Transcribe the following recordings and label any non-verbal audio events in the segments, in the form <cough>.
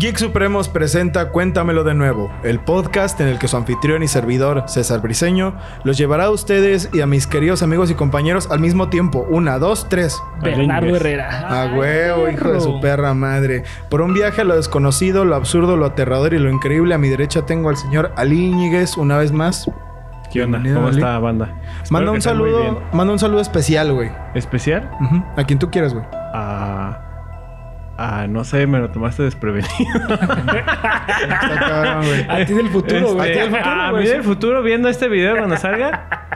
Geek Supremos presenta Cuéntamelo de nuevo, el podcast en el que su anfitrión y servidor, César Briseño, los llevará a ustedes y a mis queridos amigos y compañeros al mismo tiempo. Una, dos, tres. Bernardo Herrera. A huevo, hijo de su perra madre. Por un viaje a lo desconocido, lo absurdo, lo aterrador y lo increíble, a mi derecha tengo al señor Ali Íñiguez, una vez más. ¿Qué onda? Bienvenido, ¿Cómo Ali. está, banda? Espero Manda que un estén muy saludo, bien. manda un saludo especial, güey. ¿Especial? Ujú, A quien tú quieras, güey. Ah, ah, no sé, me lo tomaste desprevenido. <laughs> Está cabrón, güey. A ti del futuro, güey. Este, A ti del futuro, a güey. mí del futuro viendo este video cuando salga.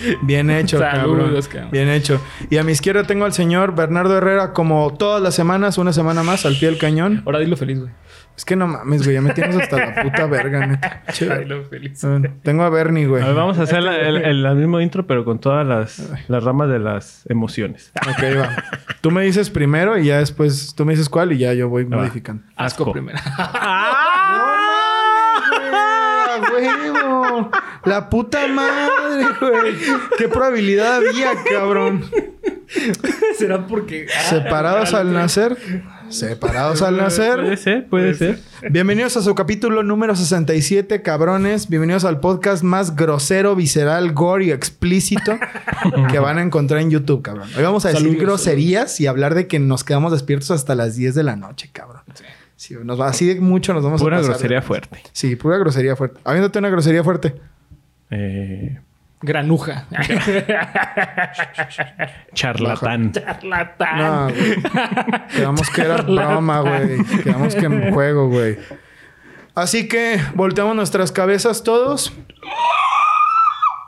<laughs> Bien hecho, Saludos, cabrón. cabrón. Bien hecho. Y a mi izquierda tengo al señor Bernardo Herrera, como todas las semanas, una semana más, al pie del cañón. Ahora dilo feliz, güey. Es que no mames, güey, ya me tienes hasta la puta verga, neta. Dilo feliz. Tengo a Bernie, güey. A ver, vamos a hacer la- el, el- el mismo intro, pero con todas las, las ramas de las emociones. Ok, va. Tú me dices primero y ya después tú me dices cuál y ya yo voy Va. modificando. Asco, Asco. primero. <laughs> ¡Ah, La puta madre, güey. ¿Qué probabilidad había, cabrón? ¿Será porque... ah, Separados al nacer. Separados al Puede nacer. ser, puede ser. Bienvenidos a su capítulo número 67, cabrones. Bienvenidos al podcast más grosero, visceral, gore y explícito que van a encontrar en YouTube, cabrón. Hoy vamos a decir Saludos, groserías y hablar de que nos quedamos despiertos hasta las 10 de la noche, cabrón. Sí, nos va, así de mucho nos vamos Pura a pasar. grosería fuerte. Sí, pura grosería fuerte. Habiéndote una grosería fuerte. Eh, Granuja. charlatán. <laughs> Charlatán. No, güey. Quedamos que era broma, güey. Quedamos que en <laughs> juego, güey. Así que volteamos nuestras cabezas todos.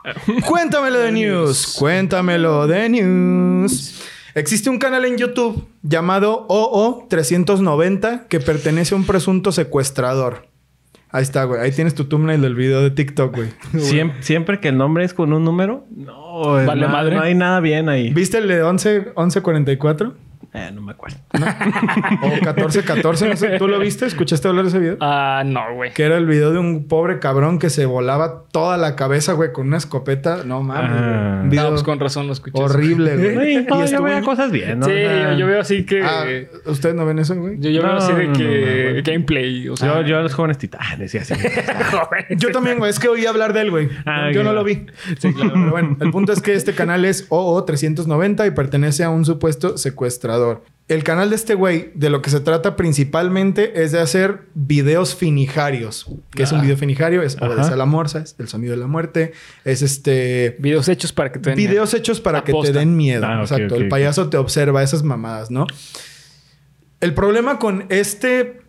<laughs> Cuéntamelo de news. Cuéntamelo de news. Existe un canal en YouTube llamado OO390 que pertenece a un presunto secuestrador. Ahí está, güey. Ahí tienes tu thumbnail del video de TikTok, güey. <laughs> Siempre, siempre que el nombre es con un número, no, Vale no, madre. no hay nada bien ahí. ¿Viste el de 11, 1144? Eh, no me acuerdo. O 1414, no sé. ¿Tú lo viste? ¿Escuchaste hablar de ese video? Ah, no, güey. Que era el video de un pobre cabrón que se volaba toda la cabeza, güey, con una escopeta. No mames, güey. Ah. Un No, video pues con razón lo escuché. horrible, güey. Sí, no, Y yo veo en- cosas bien, ¿no? Sí, yo, yo veo así que... Ah, ¿Ustedes no ven eso, güey? Yo, yo veo así de no, no, que... gameplay. O sea... Yo, yo a los jóvenes titanes y así. <laughs> Yo también, güey. Es que oí hablar de él, güey. Ah, Yo no lo vi. Sí, claro. Pero bueno, el punto es que este canal es OO390 y pertenece a un supuesto secuestrador. El canal de este güey, de lo que se trata principalmente, es de hacer videos finijarios. ¿Qué es un Ah. video finijario? Es obedece a la morsa, es el sonido de la muerte, es este... Videos hechos para que te den... Videos hechos para que te den miedo. Ah, Exacto. el payaso te observa esas mamadas, ¿no? El problema con este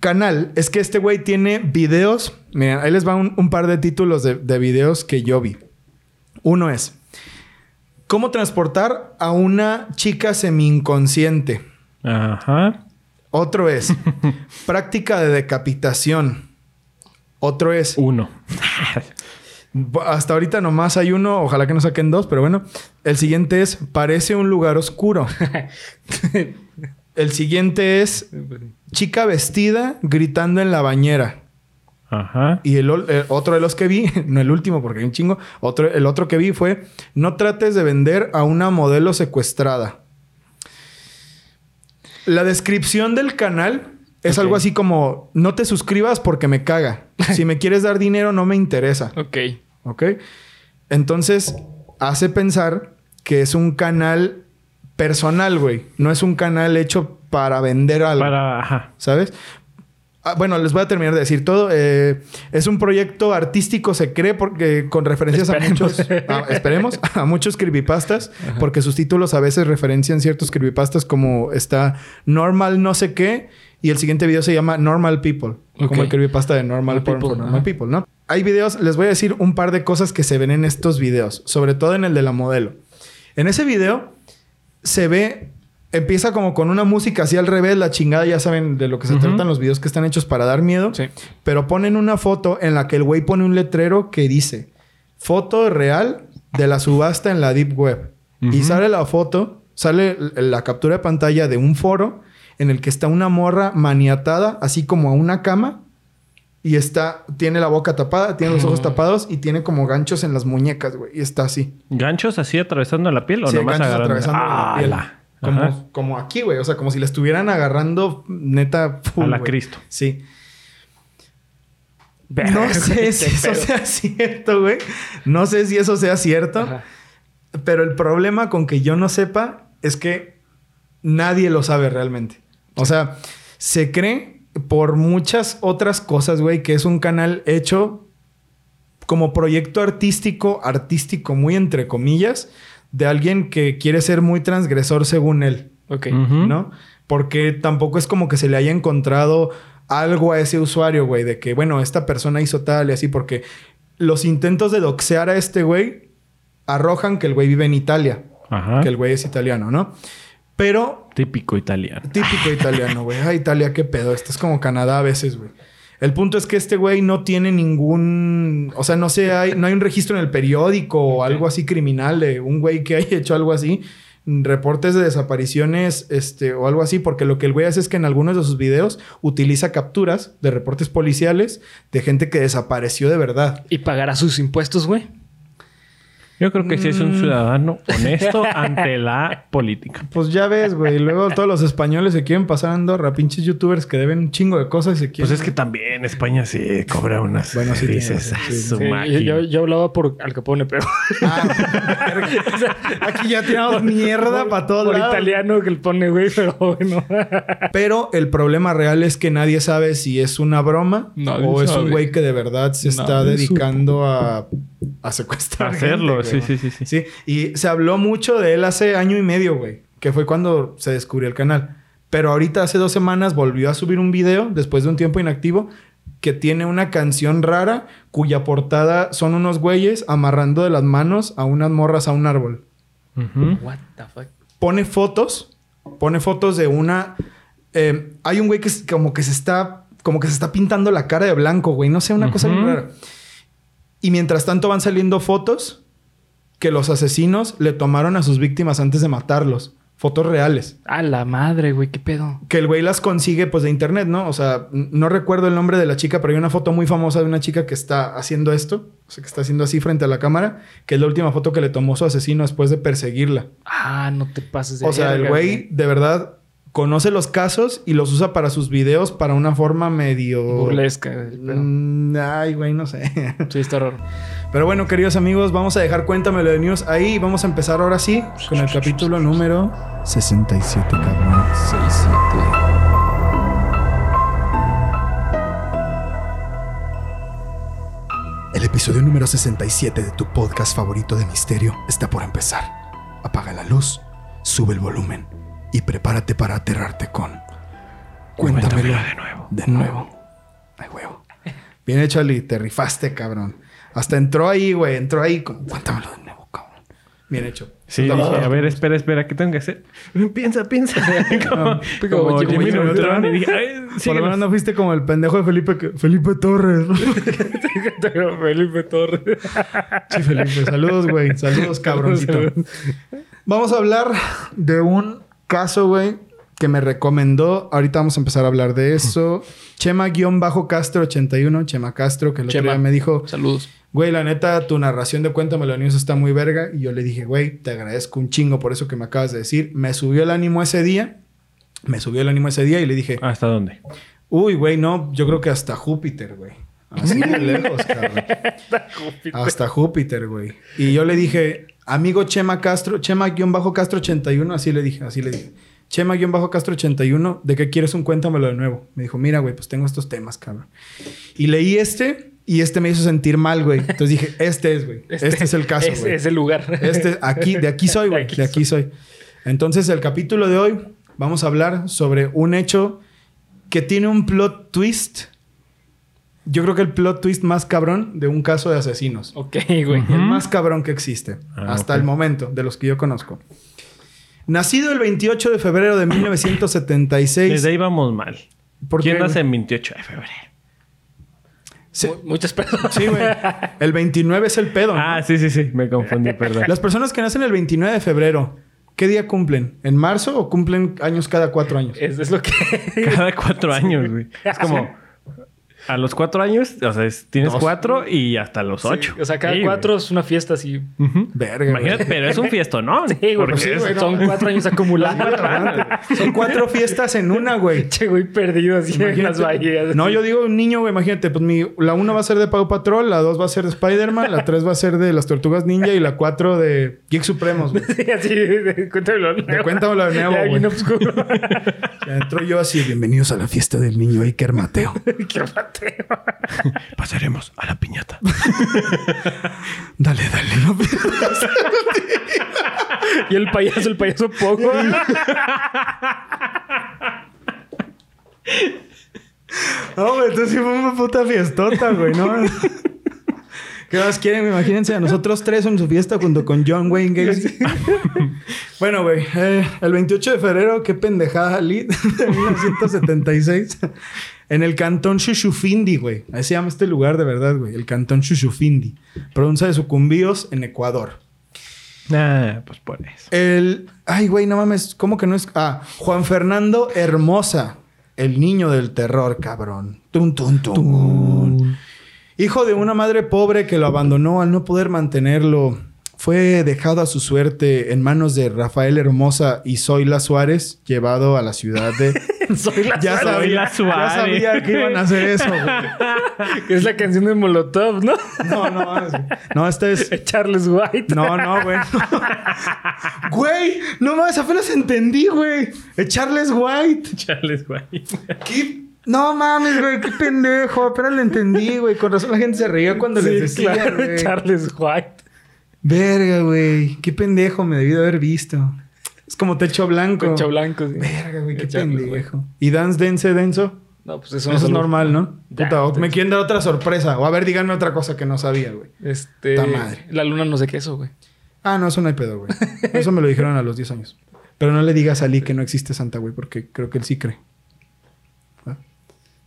canal es que este güey tiene videos. Miren, ahí les va un, un par de títulos de, de videos que yo vi. Uno es cómo transportar a una chica semi-inconsciente. Ajá. Otro es <laughs> práctica de decapitación. Otro es Uno. Hasta ahorita nomás hay uno, ojalá que no saquen dos, pero bueno. El siguiente es Parece un lugar oscuro. <laughs> El siguiente es Chica vestida gritando en la bañera. Ajá. Y el, el otro de los que vi, <laughs> no el último porque hay un chingo, otro, el otro que vi fue No trates de vender a una modelo secuestrada. La descripción del canal es algo así como No te suscribas porque me caga. <laughs> Si me quieres dar dinero no me interesa. Ok. ¿Ok? Entonces, hace pensar que es un canal personal, güey. No es un canal hecho para vender algo. Para. Ajá. ¿Sabes? Ah, bueno, les voy a terminar de decir todo. Eh, es un proyecto artístico, se cree, porque con referencias Esperemos. a muchos. ah, esperemos, <laughs> a muchos creepypastas, porque sus títulos a veces referencian ciertos creepypastas, como está Normal no sé qué, y el siguiente video se llama Normal People, como el creepypasta de Normal for People, Normal. People, ¿no? Hay videos, les voy a decir un par de cosas que se ven en estos videos, sobre todo en el de la modelo. En ese video se ve, empieza como con una música así al revés, la chingada, ya saben de lo que se Ujú. tratan los videos que están hechos para dar miedo. Sí. Pero ponen una foto en la que el güey pone un letrero que dice foto real de la subasta en la Deep Web. Y sale la foto, sale la captura de pantalla de un foro en el que está una morra maniatada, así como a una cama. Y está, tiene la boca tapada, tiene los ojos tapados y tiene como ganchos en las muñecas, güey. Y está así. ¿Ganchos así atravesando la piel o Sí, nomás ganchos agarrando? atravesando la Ah, piel. la- Como, Ajá. como aquí, güey. O sea, como si la estuvieran agarrando neta full, A la. Cristo. Sí. No sé si eso pedo. sea cierto, güey. No sé si eso sea cierto. Ajá. Pero el problema con que yo no sepa es que nadie lo sabe realmente. O sea, se cree por muchas otras cosas, güey, que es un canal hecho como proyecto artístico, artístico muy entre comillas, de alguien que quiere ser muy transgresor según él. Ok. ¿no? Porque tampoco es como que se le haya encontrado algo a ese usuario, güey, de que, bueno, esta persona hizo tal y así, porque los intentos de doxear a este güey arrojan que el güey vive en Italia, Ajá. que el güey es italiano, ¿no? Pero Típico italiano. típico italiano, güey. Ah, Italia, qué pedo. Esto es como Canadá a veces, güey. El punto es que este güey no tiene ningún... O sea, no sé, hay, no hay un registro en el periódico o algo así criminal de un güey que <laughs> haya hecho algo así. Reportes de desapariciones este, o algo así. Porque lo que el güey hace es que en algunos de sus videos utiliza capturas de reportes policiales de gente que desapareció de verdad. ¿Y pagará sus impuestos, güey? Yo creo que sí es un Mm. ciudadano <laughs> honesto ante la política. Pues ya ves, güey. Luego todos los españoles se quieren pasar a Andorra. Pinches youtubers que deben un chingo de cosas y se quieren... Pues es que también España sí cobra unas. Bueno, sí dices, "Ah, sí. su Sí, yo, máquina". yo- yo hablaba por Al Capone, pero... <laughs> Ah, <laughs> aquí ya tiramos mierda para todos por lados. italiano que le pone, güey, pero bueno. Pero el problema real es que nadie sabe si es una broma Nadie o es un güey que de verdad se está dedicando a, a secuestrar. Hacerlo, gente, sí, sí, sí, sí. Sí, y se habló mucho de él hace año y medio, güey, que fue cuando se descubrió el canal. Pero ahorita hace dos semanas volvió a subir un video después de un tiempo inactivo que tiene una canción rara cuya portada son unos güeyes amarrando de las manos a unas morras a un árbol. What the fuck? pone fotos, pone fotos de una. eh, hay un güey que es como que se está, como que se está pintando la cara de blanco, güey. No sé, una cosa Ujú. rara. Y mientras tanto van saliendo fotos que los asesinos le tomaron a sus víctimas antes de matarlos. Fotos reales. A la madre, güey, qué pedo. Que el güey las consigue pues de internet, ¿no? O sea, no recuerdo el nombre de la chica, pero hay una foto muy famosa de una chica que está haciendo esto. O sea, que está haciendo así frente a la cámara. Que es la última foto que le tomó su asesino después de perseguirla. Ah, no te pases de O sea, el güey de verdad conoce los casos y los usa para sus videos para una forma medio... Burlesca. el pedo. Mm, ay, güey, no sé. Sí, está raro. Pero bueno, queridos amigos, vamos a dejar Cuéntamelo de News ahí y vamos a empezar ahora sí con el capítulo número 67, cabrón. 6, El episodio número 67 de tu podcast favorito de misterio está por empezar. Apaga la luz, sube el volumen y prepárate para aterrarte con... Cuéntamelo, Cuéntamelo de nuevo. De nuevo. Ay, huevo. Bien hecho, Ali. Te rifaste, cabrón. Hasta entró ahí, güey. Entró ahí. Con... Cuéntamelo de nuevo, cabrón. Bien hecho. Sí, dije, a ver, espera, espera, ¿qué tengo que hacer? <laughs> Piensa, piensa. <laughs> como, <laughs> como como Jimmy Jimmy Neutron. Neutron. Y dije, ay, Por lo menos no fuiste como el pendejo de Felipe, que- Felipe Torres. Felipe Torres. Sí, Felipe. Saludos, güey. Saludos, cabroncito. Vamos a hablar de un caso, güey, que me recomendó. Ahorita vamos a empezar a hablar de eso. Chema-Castro81. Chema Castro, que el otro Chema. día me dijo... Saludos. Güey, la neta, tu narración de Cuéntamelo News está muy verga. Y yo le dije, güey, te agradezco un chingo por eso que me acabas de decir. Me subió el ánimo ese día. Me subió el ánimo ese día y le dije, ¿Hasta dónde? uy, güey, no, yo creo que hasta Júpiter, güey. Así de lejos, cabrón. <laughs> Hasta Júpiter, güey. Y yo le dije, amigo Chema Castro, Chema-Castro 81, así le dije, así le dije. Chema-Castro 81, ¿de qué quieres un cuéntamelo de nuevo? Me dijo, mira, güey, pues tengo estos temas, cabrón. Y leí este y este me hizo sentir mal, güey. Entonces dije, este es, güey. Este, es el caso, Es, güey. es el lugar. Este, aquí, de aquí soy, güey. <laughs> De aquí De aquí soy. Entonces, el capítulo de hoy vamos a hablar sobre un hecho que tiene un plot twist. Yo creo que el plot twist más cabrón de un caso de asesinos. Ok, güey. El más cabrón que existe. Ah, hasta el momento, de los que yo conozco. Nacido el 28 de febrero de 1976. Desde ahí vamos mal. ¿Por ¿Quién qué, nace güey? en 28 de febrero? Sí, Muchas personas. sí, güey. El 29 es el pedo. ¿no? Ah, sí, sí, sí. Me confundí, perdón. Las personas que nacen el 29 de febrero, ¿qué día cumplen? ¿En marzo o cumplen años cada cuatro años? Es, es lo que. <laughs> Cada cuatro años, güey. Es como... <laughs> a los cuatro años, o sea, es- tienes Dos. cuatro y hasta los Sí, ocho. o sea, cada Sí, cuatro es una fiesta así. güey. Ujú. Verga, güey. Imagínate, pero es un fiesto, ¿no? <laughs> Sí, güey, Porque pues sí, es- güey, son cuatro años acumulados. <laughs> Son cuatro fiestas en una, güey. Che, güey, perdido así en Imagínate. las bahías. No, yo digo un niño, güey. Imagínate, pues mi, la uno va a ser de Paw Patrol, la dos va a ser de Spider-Man, la tres va a ser de las Tortugas Ninja y la cuatro de Geek Supremos, güey. <laughs> Sí, así, de- cuéntamelo. De cuéntamelo de nuevo, güey. oscuro. Entro yo así, bienvenidos a la fiesta del niño Iker Mateo. Qué mateo. <laughs> Pasaremos a la piñata. <laughs> Dale, dale, no <laughs> Y el payaso, el payaso poco. No, güey, entonces sí fue una puta fiestota, güey, ¿no? ¿Qué más quieren? Imagínense a nosotros tres en su fiesta junto con John Wayne Gacy. bueno, güey, eh, el 28 de febrero, qué pendejada, Lee, de 1976, en el cantón Chuchufindi, güey. Ahí se llama este lugar de verdad, güey, el cantón Chuchufindi, provincia de Sucumbíos, en Ecuador. Ah, pues por eso. El. Ay, güey, no mames. ¿Cómo que no es.? Ah, Juan Fernando Hermosa. El niño del terror, cabrón. Tun, tun, tun. Hijo de una madre pobre que lo abandonó al no poder mantenerlo. Fue dejado a su suerte en manos de Rafael Hermosa y Zoila Suárez, llevado a la ciudad de. <laughs> Soy la Ya sabía, Zoila Suárez. ya sabía que iban a hacer eso, güey. que <laughs> Es la canción de Molotov, ¿no? No, no, es- no, esta es. <laughs> Charles White. No, no, güey. Güey, no mames, apenas entendí, güey. Es Charles White. Charles. ¿Qué? No mames, güey, qué pendejo. Apenas lo entendí, güey. Con razón la gente se reía cuando les decía, claro, güey. Charles White. Verga, güey. Qué pendejo me debí de haber visto. Es como techo blanco. Concha blanco. sí. Verga, güey, qué pendejo. ¿Y dance dense denso? No, pues eso, Eso, no es normal, ¿no? Puta, me quieren dar otra sorpresa. O a ver, díganme otra cosa que no sabía, güey. Este. Ta madre. La luna no sé qué eso, güey. Ah, no, eso no hay pedo, güey. <laughs> Eso me lo dijeron a los 10 años. Pero no le digas a Lee que no existe Santa, güey, porque creo que él sí cree.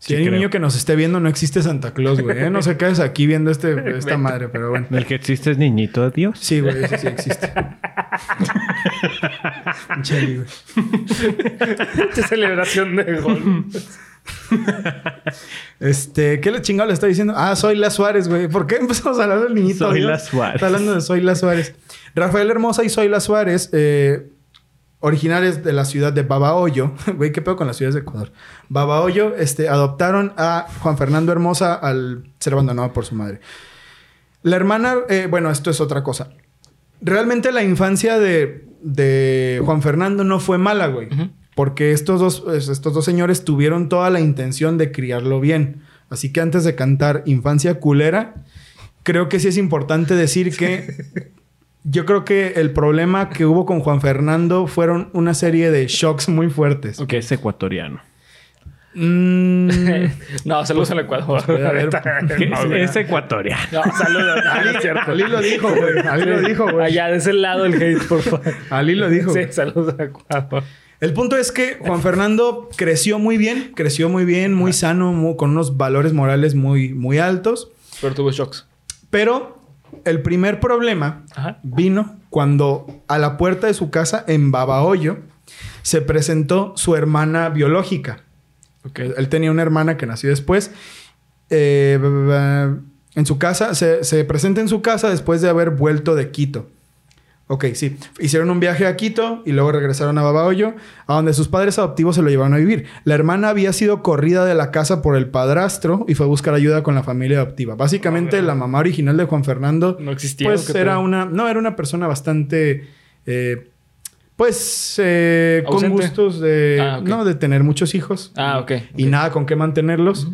Si Sí hay un niño que nos esté viendo, no existe Santa Claus, güey. ¿eh? No se quedes aquí viendo este, <laughs> esta madre, pero bueno. El que existe es niñito de Dios. Sí, güey, eso sí existe. <laughs> Lee, güey. <laughs> Qué celebración de gol. Este, ¿qué le chingado le está diciendo? Ah, soy la Suárez, güey. ¿Por qué empezamos a hablar del niñito? Soy Dios? la Suárez. Está hablando de Soy la Suárez. Rafael Hermosa y Soy la Suárez, eh, originales de la ciudad de Babahoyo. <laughs> Güey, ¿qué pedo con las ciudades de Ecuador? Babahoyo, este, adoptaron a Juan Fernando Hermosa al ser abandonado por su madre. La hermana, eh, bueno, esto es otra cosa. Realmente la infancia de, de Juan Fernando no fue mala, güey. Porque estos dos, es- estos dos señores tuvieron toda la intención de criarlo bien. Así que antes de cantar Infancia culera, creo que sí es importante decir que <laughs> yo creo que el problema que hubo con Juan Fernando fueron una serie de shocks muy fuertes. Que es ecuatoriano. Mm, <laughs> no, saludos al Ecuador. No, <laughs> es, ecuatoriano. No, saludos. <laughs> No, no es cierto. Ali lo dijo, güey. Ali lo dijo, güey. Allá de ese lado el hate, por favor. Ali lo dijo. Sí, saludos a Ecuador. El punto es que Juan Fernando creció muy bien, creció muy bien, muy sano, con unos valores morales muy, muy altos. Pero tuvo shocks. Pero el primer problema Ajá. vino cuando a la puerta de su casa en Babahoyo se presentó su hermana biológica. Él, él tenía una hermana que nació después. Eh, en su casa, se, se presenta en su casa después de haber vuelto de Quito. Ok, sí. Hicieron un viaje a Quito y luego regresaron a Babahoyo, a donde sus padres adoptivos se lo llevaron a vivir. La hermana había sido corrida de la casa por el padrastro y fue a buscar ayuda con la familia adoptiva. Básicamente, Ah, la mamá original de Juan Fernando No existía. pues ¿o qué era una... No, era una persona bastante... eh, pues eh, con gustos de... Ah. No, de tener muchos hijos. Ah, ok. Y nada con qué mantenerlos.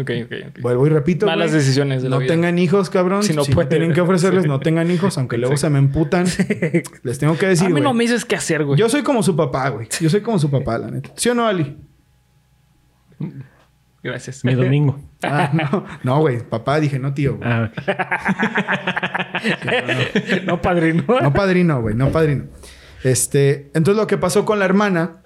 Ok, ok, ok. Vuelvo y repito. Malas güey, decisiones de la No vida. tengan hijos, cabrón. Si Si no no, pueden. tienen que ofrecerles, Sí. no tengan hijos, aunque luego se me emputan. <laughs> Les tengo que decir, a mí güey. no me dices qué hacer, güey. Yo soy como su papá, güey. Yo soy como su papá, la neta. ¿Sí o no, Ali? Gracias. Mi domingo. <laughs> Ah, no. No, güey. Papá, dije, no, tío. güey. Ah, ok. <laughs> no, padrino. No padrino, güey, no padrino. Este, entonces lo que pasó con la hermana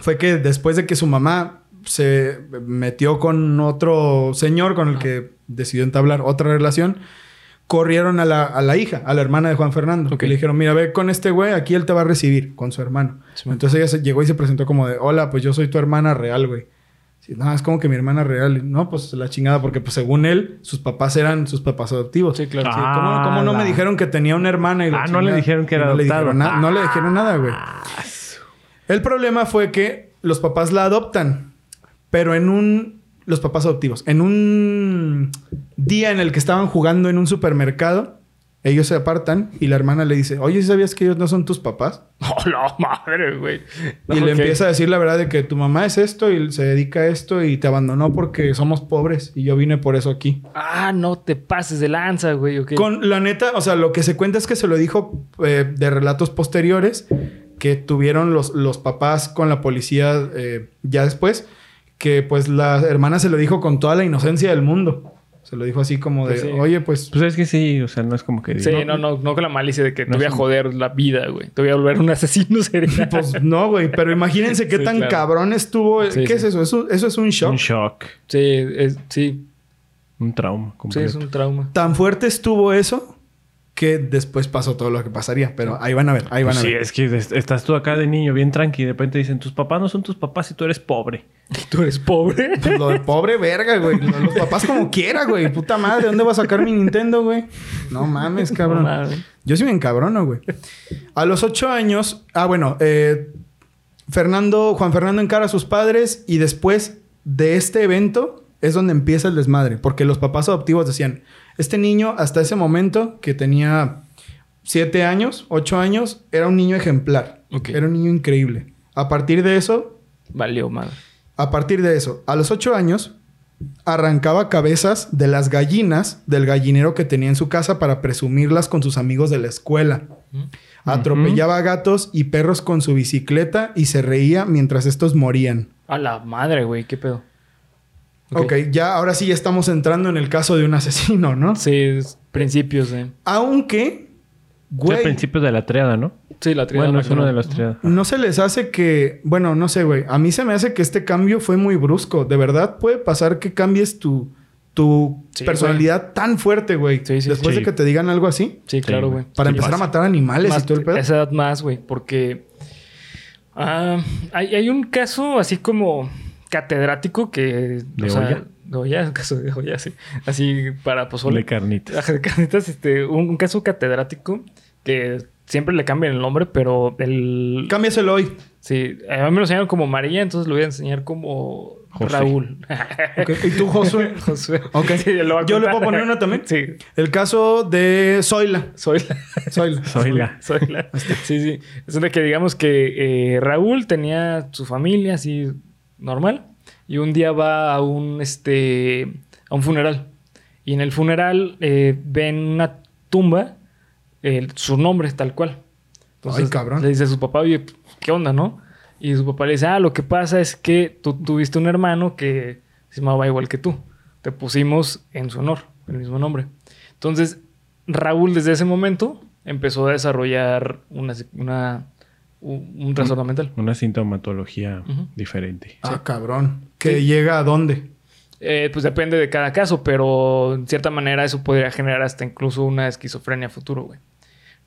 fue que después de que su mamá se metió con otro señor con el que decidió entablar otra relación, corrieron a la, a la hija, a la hermana de Juan Fernando. Ok. Y le dijeron, mira, ve con este güey, aquí él te va a recibir con su hermano. Sí. Entonces ella se, llegó y se presentó como de, hola, pues yo soy tu hermana real, güey. Sí, no, es como que mi hermana real. No, pues la chingada, porque pues según él, sus papás eran sus papás adoptivos. Sí, claro. Sí, ¿cómo, cómo no Ah, me dijeron que tenía una hermana? Y Ah, no le dijeron que era no adoptado. No le dijeron nada, güey. El problema fue que los papás la adoptan, pero en un... Los papás adoptivos. En un día en el que estaban jugando en un supermercado, ellos se apartan y la hermana le dice, oye, ¿sí ¿sabías que ellos no son tus papás? <laughs> ¡Oh, la madre, güey! Y le empieza a decir la verdad de que tu mamá es esto y se dedica a esto y te abandonó porque somos pobres y yo vine por eso aquí. Ah, no te pases de lanza, güey. Con la neta, o sea, lo que se cuenta es que se lo dijo eh, de relatos posteriores que tuvieron los, los papás con la policía eh, ya después, que pues la hermana se lo dijo con toda la inocencia del mundo. Se lo dijo así como de, Pues sí. oye, pues... Pues es que sí, o sea, no es como que... Sí, no, no, no con la malicia de que te No voy a joder la vida, güey. Te voy a volver un asesino serial. <laughs> Pues no, güey, pero imagínense qué Sí, tan claro. cabrón estuvo. Sí, ¿Qué es sí. eso? eso? Eso es un shock. Un shock. sí, es, sí, Un trauma sí, completo. es un trauma. Tan fuerte estuvo eso que después pasó todo lo que pasaría. Pero ahí van a ver, ahí van Pues a sí, ver. es que es- estás tú acá de niño bien tranqui y de repente dicen, tus papás no son tus papás y tú eres pobre. <laughs> ¿Tú eres pobre? <laughs> Pues lo de pobre verga, güey. Lo- Los papás como quiera, güey. Puta madre, ¿dónde va a sacar mi Nintendo, güey? No mames, cabrón. No mames. Yo sí me encabrono, güey. A los ocho años... Ah, bueno. eh, Fernando... Juan Fernando encara a sus padres y después de este evento es donde empieza el desmadre. Porque los papás adoptivos decían... Este niño, hasta ese momento, que tenía siete años, ocho años, era un niño ejemplar. Era un niño increíble. A partir de eso, Valió madre. a partir de eso, a los ocho años, arrancaba cabezas de las gallinas del gallinero que tenía en su casa para presumirlas con sus amigos de la escuela. Atropellaba gatos y perros con su bicicleta y se reía mientras estos morían. A la madre, güey. ¿Qué pedo? Ok, ya ahora sí ya estamos entrando en el caso de un asesino, ¿no? Sí, es principios de... Aunque, Es el güey, principio de la triada, ¿no? Sí, la triada. Bueno, es uno de los... triadas. no se les hace que, bueno, no sé, güey, a mí se me hace que este cambio fue muy brusco. De verdad puede pasar que cambies tu, tu Sí, personalidad tan fuerte, güey. Sí, sí, Después sí. de que te digan algo así. Sí, claro, Sí, güey. Para Sí empezar pasa. a matar animales Más- y todo el pedo. esa edad más, güey. Porque... ah, hay, hay un caso así como catedrático que... ¿De olla? De olla, un caso de olla, sí. Así para pozole. De carnitas. De carnitas, este, un, un caso catedrático que siempre le cambian el nombre, pero el... Cámbiaselo hoy. Sí, a mí me lo enseñaron como María, entonces lo voy a enseñar como José. Raúl. Ok, ¿Y tú, Josué? <laughs> Josué. Ok. Sí, lo voy a ¿Yo le puedo poner uno también? Sí. El caso de Zoila. Zoila. Soy la... Soy la... Sí, sí. Es de que digamos que eh, Raúl tenía su familia así normal y un día va a un, este, a un funeral. Y en el funeral eh, ven una tumba, el- su nombre tal cual. Ay, cabrón. Le dice a su papá, oye, ¿qué onda, no? Y su papá le dice, ah, lo que pasa es que tú tuviste un hermano que se llamaba igual que tú. Te pusimos en su honor, el mismo nombre. Entonces, Raúl desde ese momento empezó a desarrollar una, una- un, un trastorno mental. Una sintomatología diferente. Ah, cabrón. ¿Que llega a dónde? Eh, pues depende de cada caso, pero en cierta manera eso podría generar hasta incluso una esquizofrenia futuro, güey.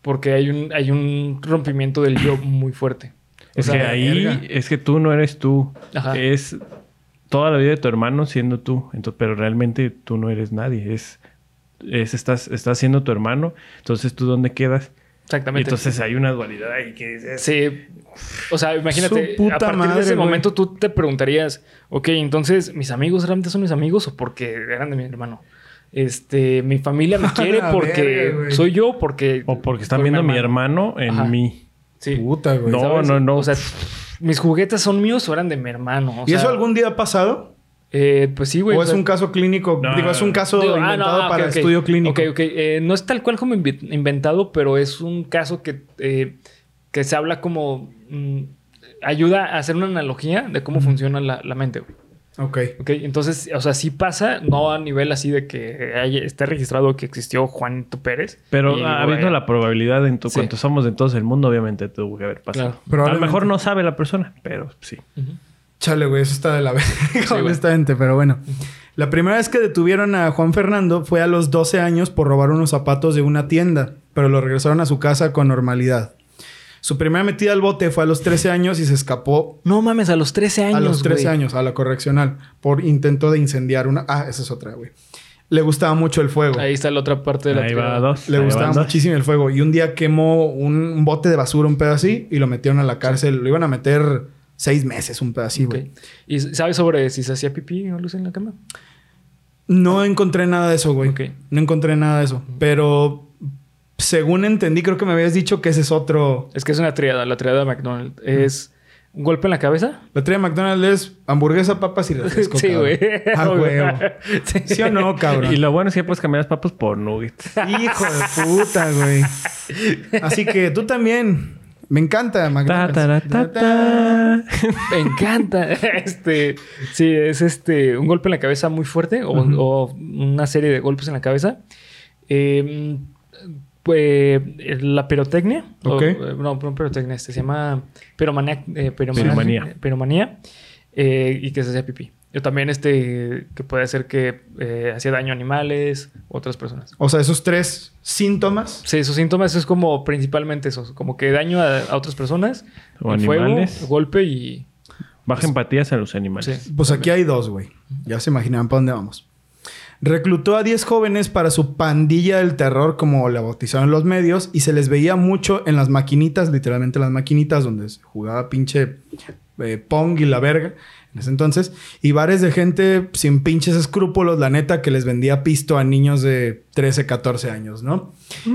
Porque hay un, hay un rompimiento del yo <clears throat> muy fuerte. Es O sea, que ahí verga. es que tú no eres tú. Ajá. Es toda la vida de tu hermano siendo tú. Entonces, pero realmente tú no eres nadie. Es, es estás, estás siendo tu hermano. Entonces, ¿tú dónde quedas? Y Exactamente. entonces hay una dualidad ahí que dices... Sí. O sea, imagínate, a partir madre, de ese güey. momento tú te preguntarías, ok, entonces, ¿mis amigos realmente son mis amigos o porque eran de mi hermano? Este, mi familia me <laughs> quiere porque soy yo, porque... O porque están viendo a mi hermano. hermano en Ajá. mí. Sí. Puta, güey. No, ¿sabes? no, no. O sea, mis juguetes son míos o eran de mi hermano. O ¿Y eso algún día ha pasado? Eh, pues sí, güey. ¿O es sea, un caso clínico? No, Digo, es un caso digo, ah, inventado ah, para ok. estudio clínico. Ok, ok. Eh, no es tal cual como inventado, pero es un caso que, eh, que se habla como... mm, ayuda a hacer una analogía de cómo funciona la, la mente, güey. Ok. Ok, entonces, o sea, sí pasa, no a nivel así de que haya- esté registrado que existió Juanito Pérez. Pero Y, ah, güey, habiendo la probabilidad en tu, Sí. cuanto somos de todos el mundo, obviamente tuvo que haber pasado. Claro. A lo mejor no sabe la persona, pero sí. Chale, güey, eso está de la <laughs> verga, güey. honestamente, pero bueno. La primera vez que detuvieron a Juan Fernando fue a los 12 años por robar unos zapatos de una tienda, pero lo regresaron a su casa con normalidad. Su primera metida al bote fue a los 13 años y se escapó No mames, a los 13 años. a los 13 güey. años a la correccional por intento de incendiar una... Ah, esa es otra, güey. Le gustaba mucho el fuego. Ahí está la otra parte de la Ahí va dos. Le ahí gustaba dos. muchísimo el fuego. Y un día quemó un, un bote de basura, un pedo así, y lo metieron a la cárcel. Lo iban a meter seis meses, un. Ok. ¿Y sabes sobre si se hacía pipí o luz en la cama? No encontré nada de eso, güey. No encontré nada de eso. Pero según entendí, creo que me habías dicho que ese es otro. Es que es una triada, la triada de McDonald's. Es un golpe en la cabeza. La tría de McDonald's es hamburguesa, papas y refresco. <laughs> sí, güey. <laughs> Ah, huevo. <laughs> Sí. ¿Sí o no, cabrón? Y lo bueno es que puedes cambiar las papas por nuggets. Hijo de puta, güey. Así que tú también. Me encanta Ta, McDonald's. ta, ta, ta, ta. <laughs> Me encanta. Este, sí, es este un golpe en la cabeza muy fuerte o, o una serie de golpes en la cabeza. Eh, pues la pirotecnia. o- Ok. eh, no, no pirotecnia, este, se llama eh, piromanía, eh, y que se hacía pipí. Yo también, este, que puede ser que eh, hacía daño a animales, otras personas. O sea, esos tres síntomas. Sí, sus síntomas es como principalmente eso, como que daño a, a otras personas, O el fuego, animales. golpe y Baja empatías a los animales. sí. Pues aquí hay dos, güey. Ya se imaginan para dónde vamos. Reclutó a 10 jóvenes para su pandilla del terror, como la bautizaron los medios, y se les veía mucho en las maquinitas, literalmente las maquinitas donde se jugaba pinche eh, Pong y la verga en ese entonces, y bares de gente sin pinches escrúpulos, la neta, que les vendía pisto a niños de 13, 14 años, ¿no?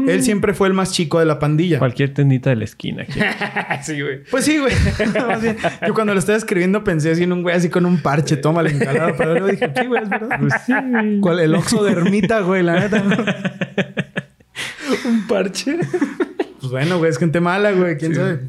Él siempre fue el más chico de la pandilla. Cualquier tendita de la esquina. aquí. <laughs> sí, güey. Pues sí, güey. <laughs> Yo cuando lo estaba escribiendo pensé así en un güey así con un parche, toma la encalada. Pero luego dije, sí, güey, es verdad. Pues sí, güey. ¿Cuál? El oxo de ermita, güey, la neta. <laughs> Un parche. Pues bueno, güey, es gente mala, güey, quién sabe.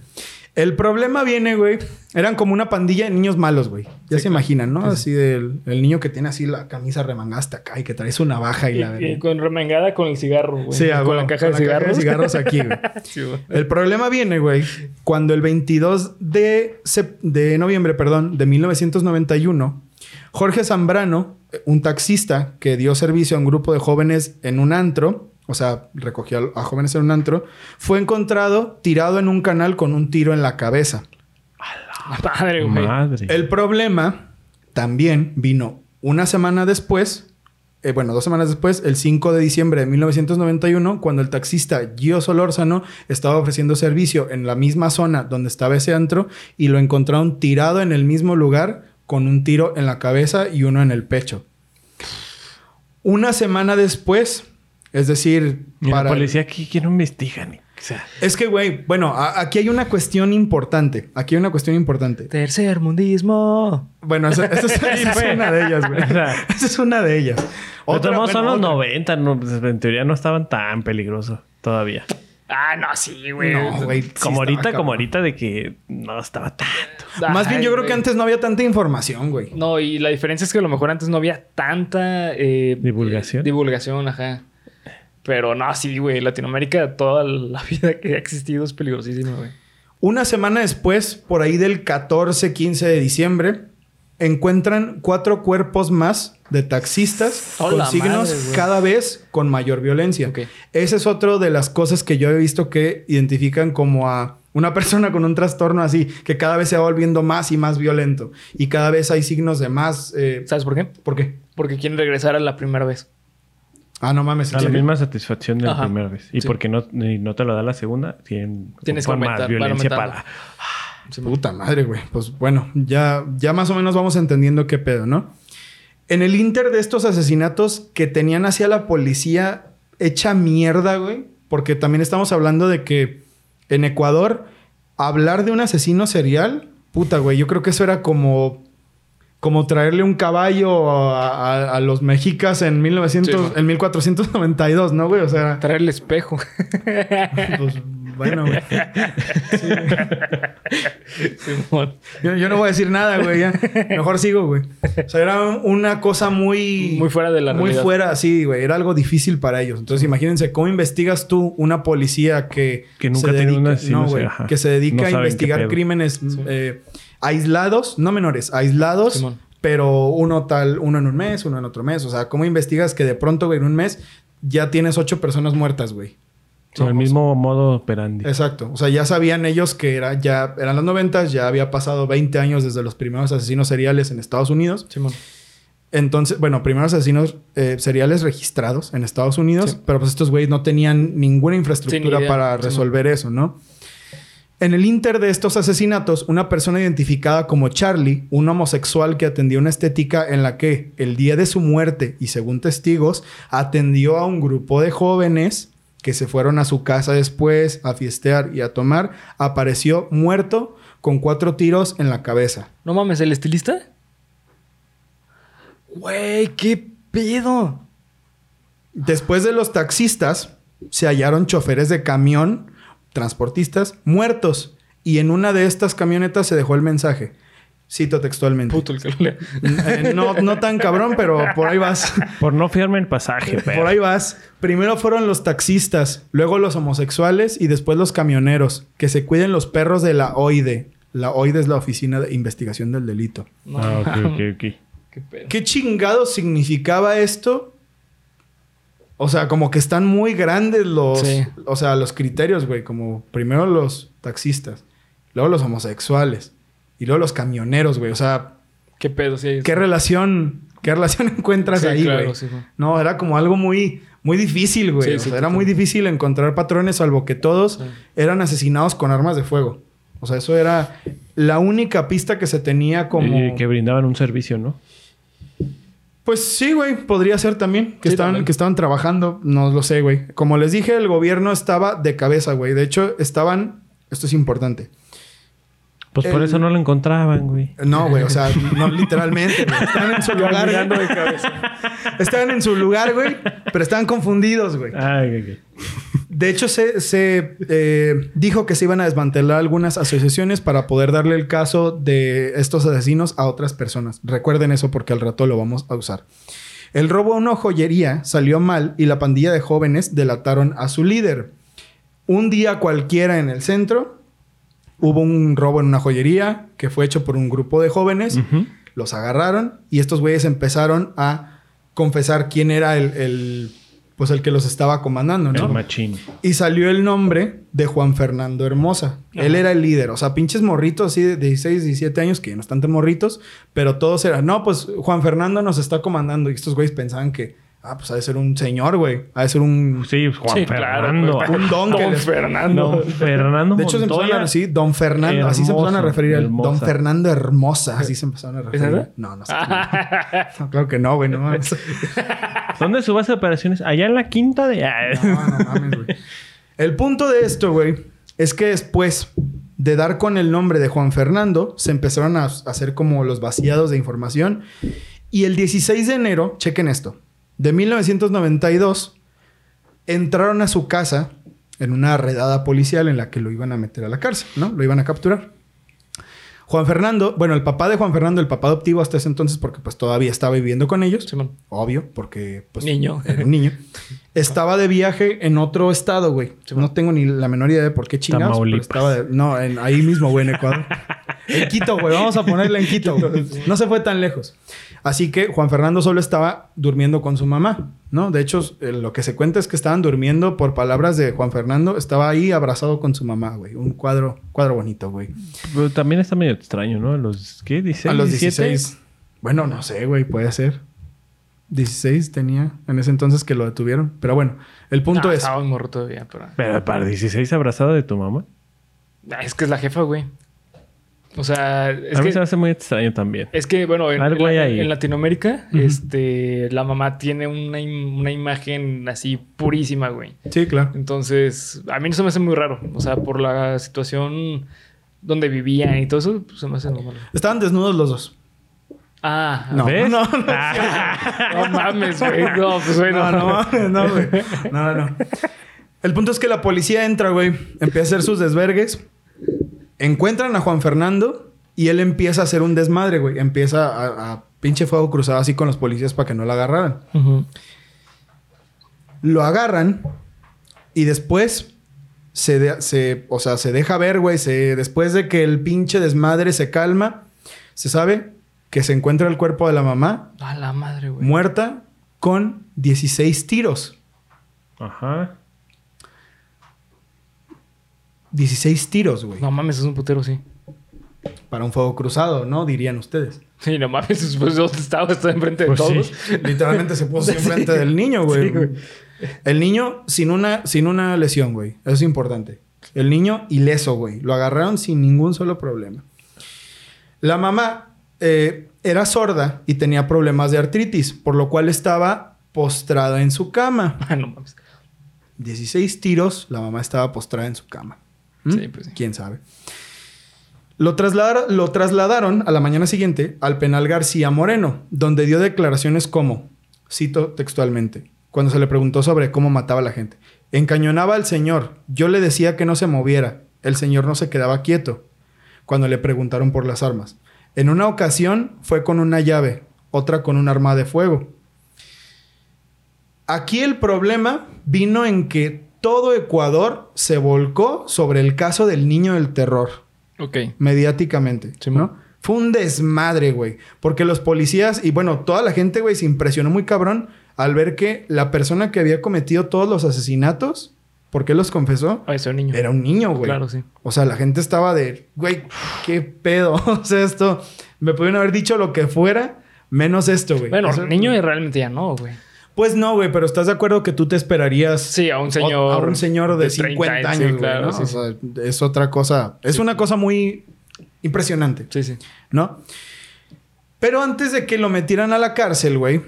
El problema viene, güey. Eran como una pandilla de niños malos, güey. Ya se imaginan, ¿no? Así del el niño que tiene así la camisa remangada hasta acá y que trae su navaja y, Y, la y con remengada con el cigarro, güey. Sí, a con huevo, la caja de cigarros. cigarros aquí, güey. <laughs> Sí. El problema viene, güey, cuando el 22 de, de noviembre, perdón, de 1991, Jorge Zambrano, un taxista que dio servicio a un grupo de jóvenes en un antro, o sea, recogió a, a jóvenes en un antro, fue encontrado tirado en un canal con un tiro en la cabeza. Madre, güey. Madre. El problema también vino una semana después, eh, bueno, dos semanas después, el 5 de diciembre de 1991, cuando el taxista Gio Solórzano estaba ofreciendo servicio en la misma zona donde estaba ese antro y lo encontraron tirado en el mismo lugar con un tiro en la cabeza y uno en el pecho. Una semana después, es decir, Y para... la policía aquí, ¿quién no investigan? O sea, Es que, güey, bueno, aquí hay una cuestión importante. Aquí hay una cuestión importante. Tercer mundismo. Bueno, esa, esa es, <laughs> esa es una de ellas, güey. <laughs> O sea, Esa es una de ellas. Otra, son los otra. 90, no, pues, en teoría no estaban tan peligrosos todavía. Ah, no, sí, güey. No, güey. sí como ahorita, como ahorita de que no estaba tanto. Más bien yo creo que antes no había tanta información, güey. No, y la diferencia es que a lo mejor antes no había tanta... eh, Divulgación. eh, divulgación, ajá. Pero no, sí, güey. Latinoamérica, toda la <laughs> vida que ha existido es peligrosísima, güey. Una semana después, por ahí del 14, 15 de diciembre, encuentran cuatro cuerpos más de taxistas ¡Oh, con signos madre, cada vez con mayor violencia. Ok. Esa es otra de las cosas que yo he visto que identifican como a una <laughs> persona con un trastorno así, que cada vez se va volviendo más y más violento. Y cada vez hay signos de más... eh, ¿Sabes por qué? ¿Por qué? Porque quieren regresar a la primera vez. Ah, no mames. ¿en A la misma satisfacción de la Ajá. primera vez. Y Sí. porque no, y no te lo da la segunda, tienen Tienes que aumentar, van violencia aumentando. para. Sí, Puta madre, güey. Pues bueno, ya, ya más o menos vamos entendiendo qué pedo, ¿no? En el inter de estos asesinatos que tenían hacia la policía hecha mierda, güey. Porque también estamos hablando de que en Ecuador, hablar de un asesino serial, puta, güey. Yo creo que eso era como, como traerle un caballo a, a- a los mexicas en 1900, Sí, en 1492, ¿no, güey? O sea, Traer el espejo. pues bueno, güey. Simón. Yo, yo no voy a decir nada, güey. ya. Mejor sigo, güey. O sea, era una cosa muy... Muy fuera de la Muy realidad. fuera, sí, güey. Era algo difícil para ellos. Entonces, imagínense, ¿cómo investigas tú una policía que... Que nunca se dedica, no, sí. Que se dedica No a investigar crímenes eh, aislados, no menores, aislados, Simón. pero uno tal, uno en un mes, uno en otro mes. O sea, ¿cómo investigas que de pronto, güey, en un mes ya tienes ocho personas muertas, güey? Con el mismo modo operandi. Exacto. O sea, ya sabían ellos que era, ya eran los 90, ya había pasado 20 años desde los primeros asesinos seriales en Estados Unidos. Simón. Entonces, bueno, primeros asesinos eh, seriales registrados en Estados Unidos, pero pues estos güeyes no tenían ninguna infraestructura Sí, para Sí, resolver eso, ¿no? En el inter de estos asesinatos, una persona identificada como Charlie, un homosexual que atendía una estética en la que el día de su muerte y según testigos, atendió a un grupo de jóvenes que se fueron a su casa después a fiestear y a tomar, apareció muerto con cuatro tiros en la cabeza. No mames, ¿el estilista? Güey, qué pedo. Después de los taxistas, se hallaron choferes de camión, transportistas, muertos. Y en una de estas camionetas se dejó el mensaje. Cito textualmente. Puto el que lo lea. Eh, no, no tan cabrón, pero por ahí vas. Por no fiarme el pasaje, pero. Por ahí vas. Primero fueron los taxistas, luego los homosexuales y después los camioneros. Que se cuiden los perros de la OIDE. La OIDE es la Oficina de Investigación del Delito. No, Ah, ok, ok, ok. Qué pedo. ¿Qué chingado significaba esto? O sea, como que están muy grandes los, Sí. o sea, los criterios, güey. Como primero los taxistas, luego los homosexuales y luego los camioneros, güey. O sea, Qué pedo, sí. ¿qué relación, qué relación <laughs> encuentras Sí, ahí, claro, güey? sí, no, era como algo muy, muy difícil, güey. Sí, o sí, sea, era muy difícil encontrar patrones, salvo que todos Sí. eran asesinados con armas de fuego. O sea, eso era la única pista que se tenía como... Y que brindaban un servicio, ¿no? Pues sí, güey, podría ser también que, Sí, estaban, también. que estaban trabajando, no lo sé, güey. Como les dije, el gobierno estaba de cabeza, güey. De hecho, estaban, esto es importante. Pues por eso no lo encontraban, güey. No, güey, o sea, no literalmente, güey. Estaban en su lugar, de cabeza. Estaban en su lugar, güey, pero estaban confundidos, güey. Ay, ok. De hecho, se, se, eh, dijo que se iban a desmantelar algunas asociaciones para poder darle el caso de estos asesinos a otras personas. Recuerden eso porque al rato lo vamos a usar. El robo a una joyería salió mal y la pandilla de jóvenes delataron a su líder. Un día cualquiera en el centro hubo un robo en una joyería que fue hecho por un grupo de jóvenes. Los agarraron y estos güeyes empezaron a confesar quién era el, el, pues el que los estaba comandando, ¿no? El machín. Y salió el nombre de Juan Fernando Hermosa. Él era el líder. O sea, pinches morritos así de 16, 17 años, que ya no están tan morritos, pero todos eran, no, pues Juan Fernando nos está comandando. Y estos güeyes pensaban que, ah, pues ha de ser un señor, güey. Ha de ser un, Sí, Juan Sí, claro, Fernando. pues, un don que Don les... Fernando. No, Fernando De hecho, se empezaron a decir Don Fernando. así se empezaron a referir a él. Don. Fernando Hermosa. Así se empezaron a referir. verdad? No, no sé. No, claro que no, güey. No mames. <laughs> ¿Dónde es su base de operaciones? Allá en la quinta de... No, no mames, güey. El punto de esto, güey, es que después de dar con el nombre de Juan Fernando, se empezaron a hacer como los vaciados de información. Y el 16 de enero, chequen esto, de 1992, entraron a su casa en una redada policial en la que lo iban a meter a la cárcel, ¿no? Lo iban a capturar. Juan Fernando, bueno, el papá de Juan Fernando, el papá adoptivo hasta ese entonces, porque pues todavía estaba viviendo con ellos. Simón. Obvio, porque pues Niño. era un niño. <laughs> Estaba de viaje en otro estado, güey. No tengo ni la menor idea de por qué chingados. pero estaba de- no, en- ahí mismo, güey, en Ecuador. <laughs> en Quito, güey. Vamos a ponerle en <laughs> Quito. güey. No se fue tan lejos. Así que Juan Fernando solo estaba durmiendo con su mamá, ¿no? De hecho, eh, lo que se cuenta es que estaban durmiendo por palabras de Juan Fernando. Estaba ahí abrazado con su mamá, güey. Un cuadro, cuadro bonito, güey. Pero también está medio extraño, ¿no? A los... ¿Qué? ¿16? A los 17? 16. Bueno, no sé, güey, puede ser. 16 tenía en ese entonces que lo detuvieron. Pero bueno, el punto Ah, es. Estaba un morro todavía, pero... Pero para 16 abrazado de tu mamá. Ah, Es que es la jefa, güey. O sea, es a mí que... se me hace muy extraño también. Es que, bueno, en, Algo en hay la- ahí. en Latinoamérica, este, la mamá tiene una, im- una imagen así purísima, güey. Sí, claro. Entonces, a mí no se me hace muy raro. O sea, por la situación donde vivían y todo eso, pues, se me hace normal. Estaban desnudos los dos. Ah, No, ¿Ves? <laughs> <laughs> no, no. no mames, güey. No, pues bueno. No, no, no, güey. No, no. El punto es que la policía entra, güey. Empieza a hacer sus desvergues. Encuentran a Juan Fernando y él empieza a hacer un desmadre, güey. Empieza a, a pinche fuego cruzado así con los policías para que no la agarraran. Lo agarran y después se, de- se- o sea, se deja ver, güey. Se, después de que el pinche desmadre se calma, se sabe que se encuentra el cuerpo de la mamá A la madre, güey. muerta con 16 tiros. Ajá. 16 tiros, güey. No mames, es un putero, sí. Para un fuego cruzado, ¿no? Dirían ustedes. Sí, no mames, después <laughs> ¿dónde estaba? Estaba enfrente de Pues sí. todos. <laughs> Literalmente se puso <laughs> enfrente del niño, güey. Sí, güey. El niño sin una, sin una lesión, güey. Eso es importante. El niño ileso, güey. Lo agarraron sin ningún solo problema. La mamá eh, era sorda y tenía problemas de artritis, por lo cual estaba postrada en su cama. Ah, no mames. 16 tiros, la mamá estaba postrada en su cama. ¿Mm? Sí, pues sí. ¿Quién sabe? Lo, trasladar- lo trasladaron a la mañana siguiente al penal García Moreno, donde dio declaraciones como, cito textualmente, cuando se le preguntó sobre cómo mataba a la gente. Encañonaba al señor, yo le decía que no se moviera, el señor no se quedaba quieto, cuando le preguntaron por las armas. En una ocasión fue con una llave, otra con un arma de fuego. Aquí el problema vino en que todo Ecuador se volcó sobre el caso del niño del terror, Ok. mediáticamente, Sí, ¿no? Fue un desmadre, güey. Porque los policías y bueno, toda la gente, güey, se impresionó muy cabrón al ver que la persona que había cometido todos los asesinatos, porque él los confesó, Ah, ese niño. era un niño, güey. Claro, sí. O sea, la gente estaba de, güey, qué pedo. <laughs> o sea, esto, me pudieron haber dicho lo que fuera, menos esto, güey. Bueno, Eso- niño y realmente ya no, güey. Pues no, güey, pero ¿estás de acuerdo que tú te esperarías Sí, a un señor. a un señor de, de 30 50 años, años, sí, güey, claro, ¿no? sí, O sí. sea, es otra cosa. Es una cosa muy impresionante, Sí, sí. ¿no? Pero antes de que lo metieran a la cárcel, güey,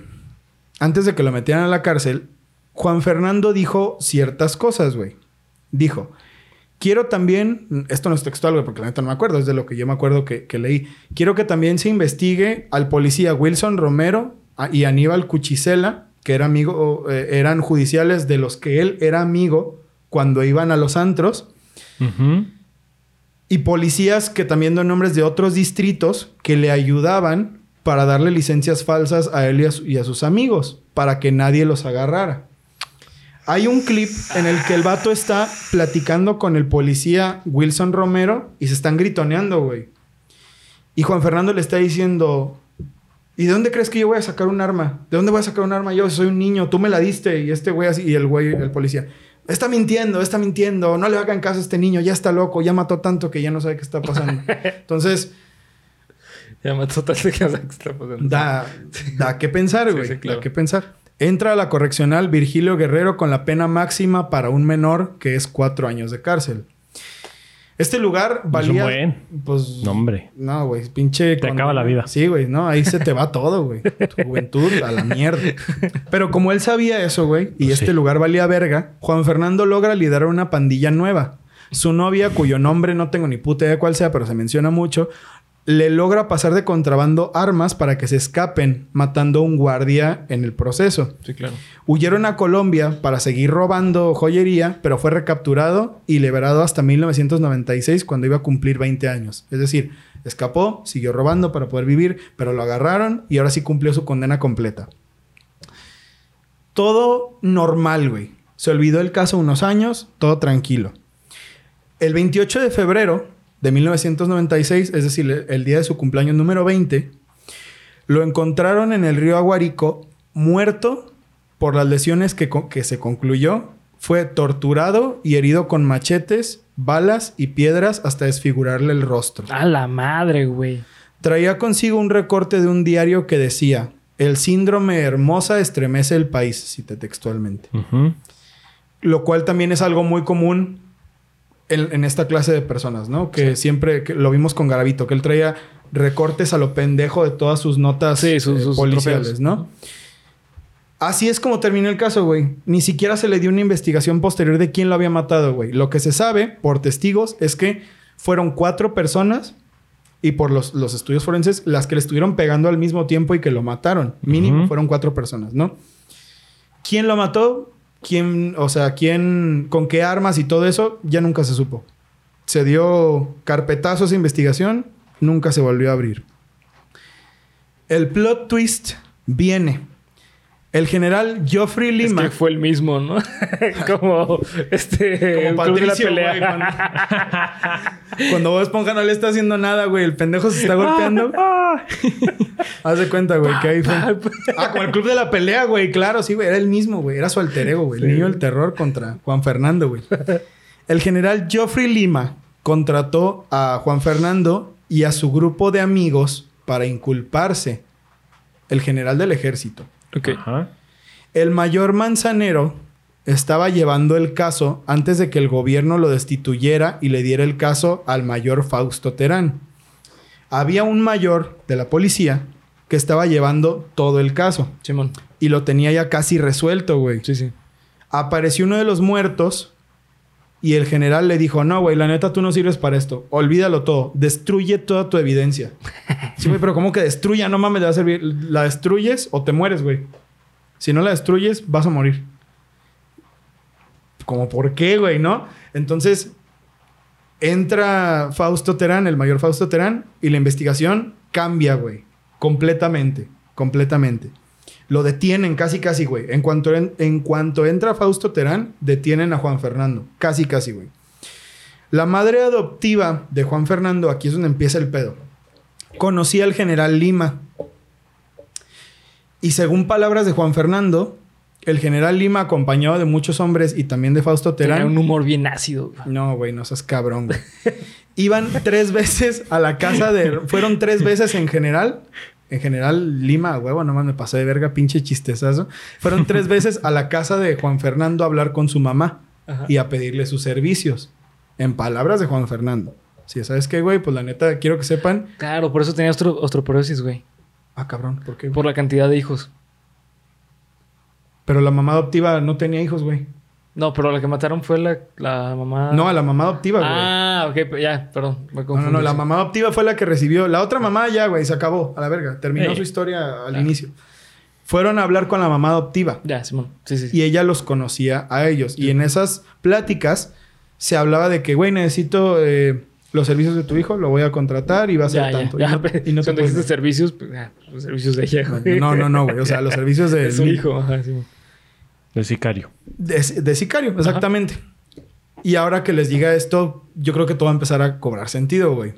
antes de que lo metieran a la cárcel, Juan Fernando dijo ciertas cosas, güey. Dijo, quiero también, esto no es textual, güey, porque la neta no me acuerdo, es de lo que yo me acuerdo que, que leí. Quiero que también se investigue al policía Wilson Romero y Aníbal Cuchicela, que era amigo, eh, eran judiciales de los que él era amigo cuando iban a los antros. Y policías que también dan nombres de otros distritos que le ayudaban para darle licencias falsas a él y a, su- y a sus amigos, para que nadie los agarrara. Hay un clip en el que el vato está platicando con el policía Wilson Romero y se están gritoneando, güey. Y Juan Fernando le está diciendo, ¿y de dónde crees que yo voy a sacar un arma? ¿De dónde voy a sacar un arma yo? Soy un niño, tú me la diste. Y este güey así, y el güey, el policía, está mintiendo, está mintiendo, no le hagan caso a este niño, ya está loco, ya mató tanto que ya no sabe qué está pasando. <laughs> Entonces, Ya mató de que no sé qué está pasando. da, da que pensar, Sí, güey. sí, claro. Da que pensar. Entra a la correccional Virgilio Guerrero con la pena máxima para un menor que es cuatro años de cárcel. Este lugar un valía. buen. Pues. No, hombre. No, güey. Pinche. Te acaba la vida. Sí, güey. No, ahí se te va todo, güey. Tu juventud a la mierda. <laughs> Pero como él sabía eso, güey, y Pues este sí. lugar valía verga, Juan Fernando logra liderar una pandilla nueva. Su novia, cuyo nombre no tengo ni puta idea de cuál sea, pero se menciona mucho, le logra pasar de contrabando armas para que se escapen, matando a un guardia en el proceso. Sí, claro. Huyeron a Colombia para seguir robando joyería, pero fue recapturado y liberado hasta 1996 cuando iba a cumplir 20 años. Es decir, escapó, siguió robando para poder vivir, pero lo agarraron y ahora sí cumplió su condena completa. Todo normal, güey. Se olvidó el caso unos años, todo tranquilo. El 28 de febrero de 1996, es decir, el- día de su cumpleaños número 20, lo encontraron en el río Aguarico muerto por las lesiones que, que se concluyó. Fue torturado y herido con machetes, balas y piedras hasta desfigurarle el rostro. A la madre, güey. Traía consigo un recorte de un diario que decía, el síndrome hermosa estremece el país, cité textualmente. Lo cual también es algo muy común en, en esta clase de personas, ¿no? Que siempre que lo vimos con Garavito, que él traía recortes a lo pendejo de todas sus notas Sí, sus- eh, sus policiales, trofeos. ¿no? Así es como terminó el caso, güey. Ni siquiera se le dio una investigación posterior de quién lo había matado, güey. Lo que se sabe por testigos es que fueron cuatro personas y por los, los estudios forenses las que le estuvieron pegando al mismo tiempo y que lo mataron. Mínimo fueron cuatro personas, ¿no? ¿Quién lo mató? ¿Quién, o sea, quién, con qué armas y todo eso? Ya nunca se supo. Se dio carpetazo a esa investigación, nunca se volvió a abrir. El plot twist viene. El general Geoffrey Es Lima. que fue el mismo, ¿no? <laughs> Como este. Como la Patricio, pelea. güey, cuando, <laughs> cuando Bob Esponja no le está haciendo nada, güey. El pendejo se está golpeando. Haz de cuenta, güey, que ahí fue. Ah, como el club de la pelea, güey. Claro, sí, güey. Era el mismo, güey. Era su alter ego, güey. El niño del terror contra Juan Fernando, güey. El general Geoffrey Lima contrató a Juan Fernando y a su grupo de amigos para inculparse. El general del ejército. Ok. Ajá. El mayor Manzanero estaba llevando el caso antes de que el gobierno lo destituyera y le diera el caso al mayor Fausto Terán. Había un mayor de la policía que estaba llevando todo el caso Simón. y lo tenía ya casi resuelto, güey. Sí, sí. Apareció uno de los muertos y el general le dijo, no, güey, la neta tú no sirves para esto. Olvídalo todo. Destruye toda tu evidencia. Sí, güey, pero ¿cómo que destruya? No mames, le va a servir. La destruyes o te mueres, güey. Si no la destruyes, vas a morir. Como, ¿por qué, güey, no? Entonces, entra Fausto Terán, el mayor Fausto Terán, y la investigación cambia, güey. Completamente. Completamente. Lo detienen casi, casi, güey. En cuanto, en, en cuanto entra Fausto Terán, detienen a Juan Fernando. Casi, casi, güey. La madre adoptiva de Juan Fernando, aquí es donde empieza el pedo. Conocía al general Lima. Y según palabras de Juan Fernando, el general Lima, acompañado de muchos hombres y también de Fausto Tenía Terán. un humor bien ácido. güey. No, güey, no seas cabrón, güey. Iban tres veces a la casa de. Fueron tres veces en general. En general, Lima, huevo, nomás me pasé de verga, pinche chistezazo. Fueron tres <laughs> veces a la casa de Juan Fernando a hablar con su mamá Ajá. y a pedirle sus servicios. En palabras de Juan Fernando. Sí, ¿sabes qué, güey? Pues la neta, quiero que sepan. Claro, por eso tenía ostro- osteoporosis, güey. Ah, cabrón, ¿por qué? güey? Por la cantidad de hijos. Pero la mamá adoptiva no tenía hijos, güey. No, pero la que mataron fue la, la mamá. No, a la mamá adoptiva, güey. Ah, ok, ya, perdón. Me No, confundí. no, no, la mamá adoptiva fue la que recibió. La otra mamá ya, güey, se acabó, a la verga. Terminó su historia al inicio. Fueron a hablar con la mamá adoptiva Ya, Simón. Sí, sí. sí. y ella los conocía a ellos. Y en esas pláticas se hablaba de que, güey, necesito eh, los servicios de tu hijo, lo voy a contratar y va a ser ya, ya, tanto. ya. Y no, <laughs> y no te Cuando dijiste puedes- servicios, pues, los servicios de ella, güey. No, no, no, güey. O sea, los servicios <laughs> de, De su hijo, ajá, sí. El sicario. De, de sicario, exactamente. Y ahora que les diga esto, yo creo que todo va a empezar a cobrar sentido, güey.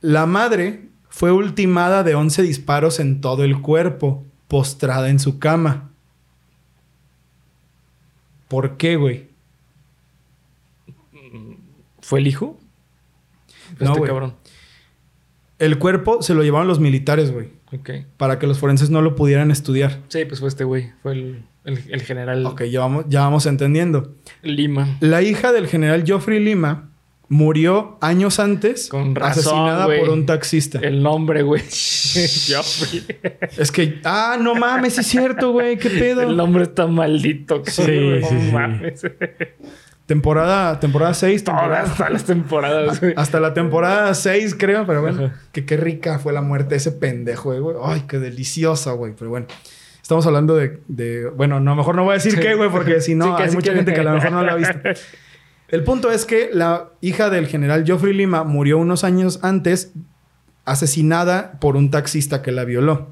La madre fue ultimada de 11 disparos en todo el cuerpo, postrada en su cama. ¿Por qué, güey? ¿Fue el hijo? No, Este güey. cabrón. El cuerpo se lo llevaron los militares, güey, Para que los forenses no lo pudieran estudiar. Sí, pues fue este güey. Fue el, el, el general Ok, ya vamos, ya vamos entendiendo. Lima. La hija del general Geoffrey Lima murió años antes, Con razón, asesinada por un taxista. El nombre, güey. <laughs> Joffrey. Es que, ah, no mames, es cierto, güey, qué pedo. El nombre está maldito. Sí, sí, No sí. mames. Temporada, temporada 6, Todas, todas las temporadas, güey. Hasta la temporada 6, creo, pero bueno, Ajá. que qué rica fue la muerte de ese pendejo, eh, güey. Ay, qué deliciosa, güey. Pero bueno, estamos hablando de, de- bueno, no, mejor no voy a decir Sí. qué, güey, porque si no, Sí, hay mucha que- gente que a lo mejor no la ha visto. El punto es que la hija del general Geoffrey Lima murió unos años antes, asesinada por un taxista que la violó.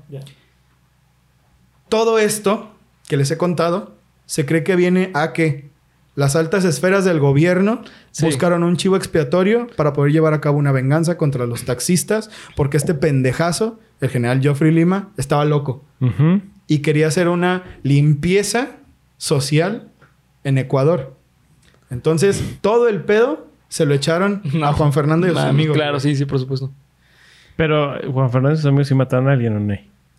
Todo esto que les he contado se cree que viene a que las altas esferas del gobierno Sí. buscaron un chivo expiatorio para poder llevar a cabo una venganza contra los taxistas porque este pendejazo, el general Geoffrey Lima, estaba loco y quería hacer una limpieza social en Ecuador. Entonces, todo el pedo se lo echaron a Juan Fernando y a sus amigos. Claro, sí, sí, por supuesto. Pero Juan Fernando y sus amigos sí mataron a alguien o no.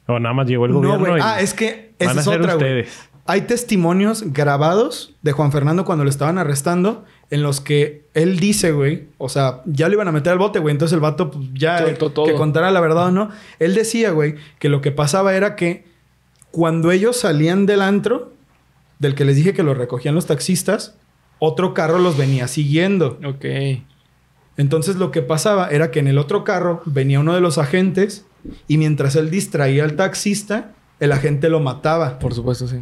O nada más llegó el No, gobierno y Ah, es que esa van a es ser otra, güey. Hay testimonios grabados de Juan Fernando cuando lo estaban arrestando en los que él dice, güey, o sea, ya lo iban a meter al bote, güey, entonces el vato pues, ya que contara la verdad o no. Él decía, güey, que lo que pasaba era que cuando ellos salían del antro, del que les dije que los recogían los taxistas, otro carro los venía siguiendo. Ok. Entonces lo que pasaba era que en el otro carro venía uno de los agentes y mientras él distraía al taxista, el agente lo mataba. Por supuesto, sí.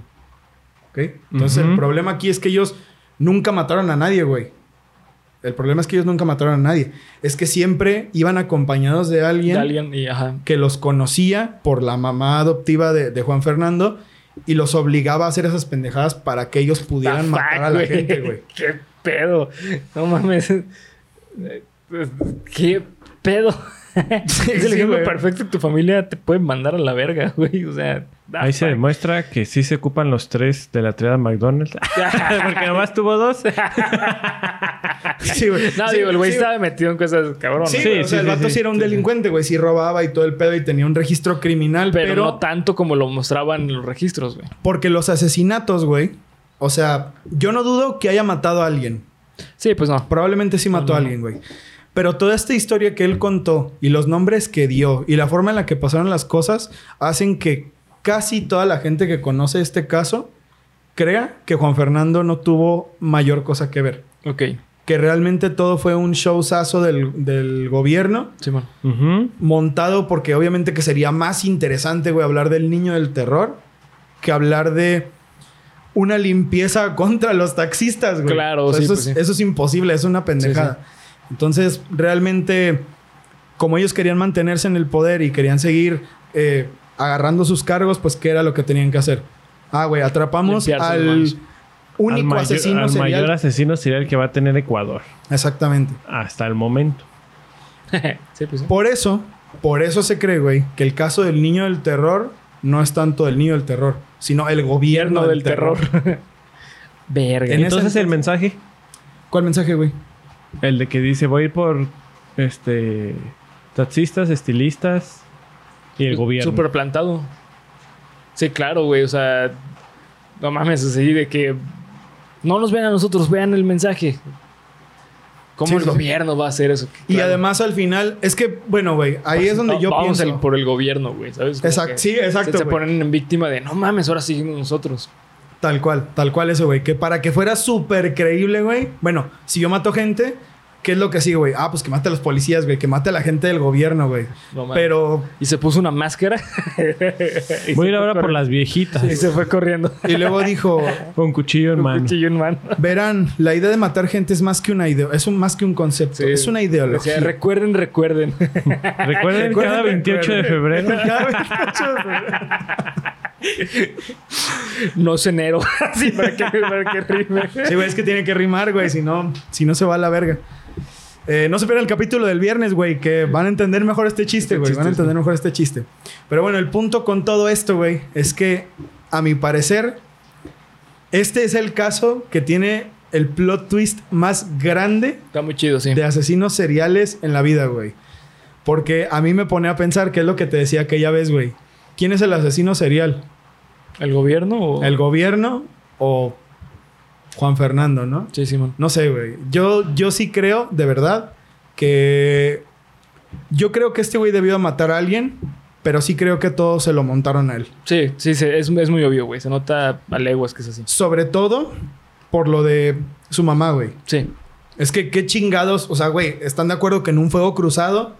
¿Ok? Entonces el problema aquí es que ellos nunca mataron a nadie, güey. El problema es que ellos nunca mataron a nadie. Es que siempre iban acompañados de alguien, De alguien y ajá. que los conocía por la mamá adoptiva de, de Juan Fernando y los obligaba a hacer esas pendejadas para que ellos pudieran matar a la güey. gente, <laughs> güey. ¿Qué pedo? No mames. ¿Qué pedo? <laughs> es el sí, ejemplo güey. perfecto. Tu familia te puede mandar a la verga, <laughs> güey. O sea, Ah, Ahí se demuestra que sí se ocupan los tres de la triada McDonald's. <laughs> Porque nomás tuvo dos. Sí, güey. No, Sí, digo, el güey sí, estaba metido en cosas cabrón. Sí, Sí, güey, o sí, sea, el vato sí, sí. era un delincuente, güey. Sí robaba y todo el pedo y tenía un registro criminal, pero, pero, no tanto como lo mostraban en los registros, güey. porque los asesinatos, güey. O sea, yo no dudo que haya matado a alguien. Sí, pues no. Probablemente sí mató No, a alguien, güey. Pero toda esta historia que él contó y los nombres que dio y la forma en la que pasaron las cosas hacen que casi toda la gente que conoce este caso crea que Juan Fernando no tuvo mayor cosa que ver. Ok. Que realmente todo fue un showzazo del, del gobierno montado porque obviamente que sería más interesante, güey, hablar del niño del terror que hablar de una limpieza <laughs> contra los taxistas, güey. Claro, sí, eso, pues es, sí. eso es imposible, es una pendejada. Entonces, realmente, como ellos querían mantenerse en el poder y querían seguir eh, agarrando sus cargos, pues, ¿qué era lo que tenían que hacer? Ah, güey, atrapamos Limpiarse al único al mayor, asesino al serial. mayor asesino serial que va a tener Ecuador. Exactamente. Hasta el momento. <laughs> sí, pues sí. Por eso, por eso se cree, güey, que el caso del niño del terror no es tanto el niño del terror, sino el gobierno del, del terror. terror. <laughs> Verga. En ese Entonces el entonces- mensaje, ¿Cuál mensaje, güey? El de que dice voy a ir por este taxistas, estilistas y el gobierno. Súper plantado. Sí, claro, güey. O sea, no mames, así de que no nos vean a nosotros, vean el mensaje. ¿Cómo Sí, el sí, gobierno va a hacer eso? Y además al final, es que, bueno, güey, ahí es donde No, yo vamos pienso. el- por el gobierno, güey, ¿sabes? Como Exacto, que sí, exacto, Se, ponen en víctima de, no mames, ahora seguimos nosotros. Tal cual, tal cual eso, güey. Que para que fuera súper creíble, güey. Bueno, si yo mato gente, ¿qué es lo que sigue, güey? Ah, pues que mate a los policías, güey. Que mate a la gente del gobierno, güey. No mames. Pero, Y se puso una máscara. <laughs> Y Voy a ir ahora por las viejitas. Y se fue corriendo. <laughs> y luego dijo, Con cuchillo en Un mano. cuchillo en mano. <laughs> verán, la idea de matar gente es más que una idea, es un, más que un concepto, Sí. es una ideología. Decía, recuerden, recuerden. Recuerden Recuerden, cada 28 de febrero. Cada 28 de febrero. No es enero. <laughs> Así para que, para que rime. Sí, güey, es que tiene que rimar, güey. Si no, si no se va a la verga. Eh, no se pierdan el capítulo del viernes, güey, que van a entender mejor este chiste, güey. chiste, Van a entender mejor este chiste. Pero bueno, el punto con todo esto, güey, es que, a mi parecer, este es el caso que tiene el plot twist más grande Está muy chido, sí. de asesinos seriales en la vida, güey. Porque a mí me pone a pensar qué es lo que te decía aquella vez, güey. ¿Quién es el asesino serial? ¿El gobierno o...? ¿El gobierno o Juan Fernando, no? Sí, Simón. No sé, güey. Yo, yo sí creo, de verdad, que... Yo creo que este güey debió matar a alguien, pero sí creo que todos se lo montaron a él. Sí, sí, sí, es, es muy obvio, güey. Se nota a leguas que es así. Sobre todo por lo de su mamá, güey. Sí. Es que qué chingados... O sea, güey, ¿están de acuerdo que en un fuego cruzado...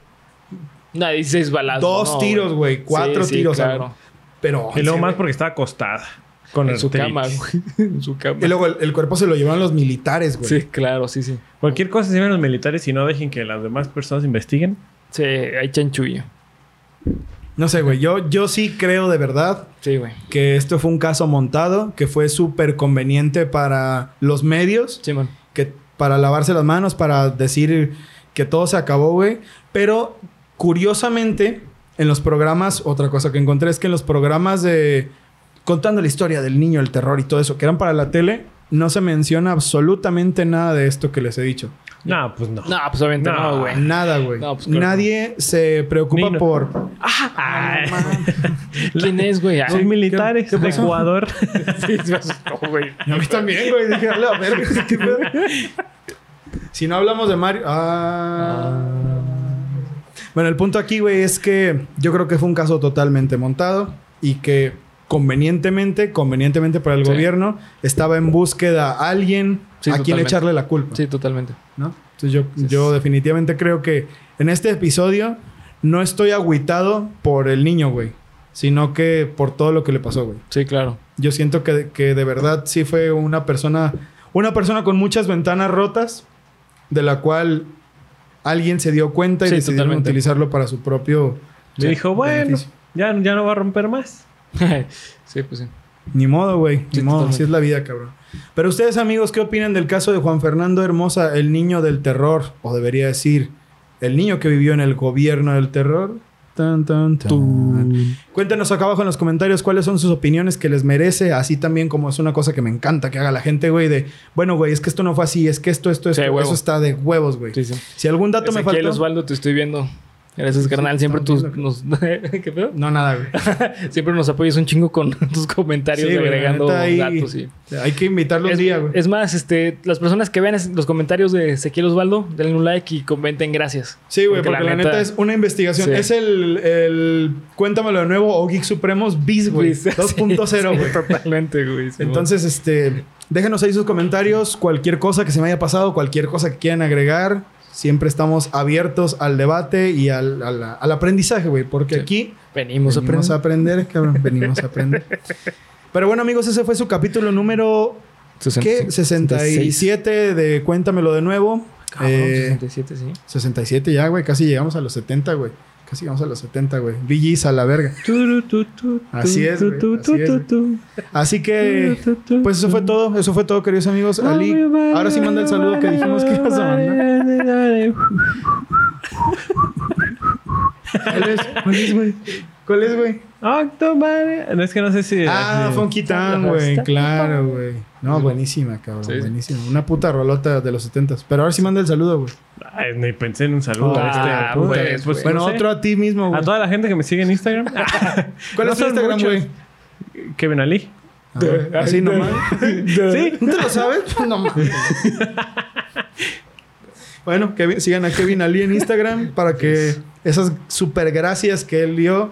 No, 16 balazos. Dos no, tiros, güey. Cuatro Sí, sí, tiros. claro. algo. Pero... Y luego sí, más güey. porque estaba acostada. Con En su cama, güey. <laughs> en su cama. Y luego el, el cuerpo se lo llevaron los militares, güey. Sí, claro, sí, sí. Cualquier cosa se ven los militares y no dejen que las demás personas investiguen. Sí, hay chanchullo. No sé, güey. Yo, yo sí creo de verdad Sí, güey. que esto fue un caso montado, que fue súper conveniente para los medios, Simón. que para lavarse las manos, para decir que todo se acabó, güey. Pero curiosamente, en los programas, otra cosa que encontré es que en los programas de contando la historia del niño, el terror y todo eso, que eran para la tele, no se menciona absolutamente nada de esto que les he dicho. No, pues no. No, pues obviamente No. no, güey. Nada, güey. No, pues, claro. Nadie se preocupa no- por... Ay, <laughs> ¿Quién es, güey? Los Ay, militares ¿qué de pasó? Ecuador. <laughs> sí, se asustó, güey. A mí también, güey. Dije, a la verga. ¿qué pedo? <laughs> si no hablamos de Mario. Ah. Bueno, el punto aquí, güey, es que yo creo que fue un caso totalmente montado y que convenientemente, convenientemente para el Sí. gobierno, estaba en búsqueda a alguien Sí, a quien totalmente. echarle la culpa. Sí, totalmente. ¿no? Entonces yo, Sí, yo definitivamente creo que en este episodio no estoy agüitado por el niño, güey, sino que por todo lo que le pasó, güey. Sí, claro. Yo siento que, que de verdad sí fue una persona, una persona con muchas ventanas rotas, de la cual alguien se dio cuenta y Sí, decidieron totalmente. utilizarlo para su propio Le dijo, bueno, ya, ya no va a romper más. <laughs> sí, pues sí. Ni modo, güey. Ni Sí, modo. totalmente. Así es la vida, cabrón. Pero ustedes, amigos, ¿qué opinan del caso de Juan Fernando Hermosa, el niño del terror? O debería decir, el niño que vivió en el gobierno del terror. Tan, tan, tan. Cuéntenos acá abajo en los comentarios cuáles son sus opiniones que les merece, así también como es una cosa que me encanta que haga la gente, güey, de, bueno, güey, es que esto no fue así, es que esto, esto, Sí, esto, eso está de huevos, güey. Sí, sí. Si algún dato me Ezequiel faltó... Osvaldo, te estoy viendo. Gracias, carnal. Siempre tus, nos, <laughs> ¿Qué pedo? No, nada, güey. <laughs> Siempre nos apoyas un chingo con <laughs> tus comentarios, Sí, agregando ahí- datos. Y... Hay que invitarlo un Es, día, güey. es más, este, las personas que vean los comentarios de Ezequiel Osvaldo, denle un like y comenten gracias. Sí, güey, porque, la, neta, es una investigación. Sí. Es el, el Cuéntamelo de nuevo o Geek Supremos Bis, güey. Sí, 2.0, sí, güey. Totalmente, güey. Entonces, este, déjenos ahí sus comentarios, cualquier cosa que se me haya pasado, cualquier cosa que quieran agregar. Siempre estamos abiertos al debate y al, al- al aprendizaje, güey, porque Sí. aquí venimos, venimos a a aprender, cabrón, venimos a aprender. <laughs> Pero bueno, amigos, ese fue su capítulo número ¿qué? 67 de Cuéntamelo de nuevo. Cabrón, Eh, 67, sí. 67 ya, güey, casi llegamos a los 70, güey. Casi llegamos a los 70, güey. VGs a la verga. Así es, güey, así es, güey. Así que, pues eso fue todo. Eso fue todo, queridos amigos. Ali, ahora sí manda el saludo que dijimos que ibas a mandar. ¿Cuál es, güey? ¿Cuál es, güey? Octomare. No es que no sé si. Ah, sí. Funky Town, güey. Claro, güey. No, buenísima, cabrón. Sí, sí. Buenísima. Una puta rolota de los 70 Pero ahora sí manda el saludo, güey. Ay, ni pensé en un saludo. Ah, este, puta, pues, pues, Bueno, no sé. otro a ti mismo, güey. A toda la gente que me sigue en Instagram. <laughs> ¿Cuál No es tu Instagram, güey? Kevin Ali. A ver, Así nomás. <laughs> Sí. ¿No te lo sabes? <laughs> No mames. bueno, Kevin- sigan a Kevin Ali en Instagram para que esas super gracias que él dio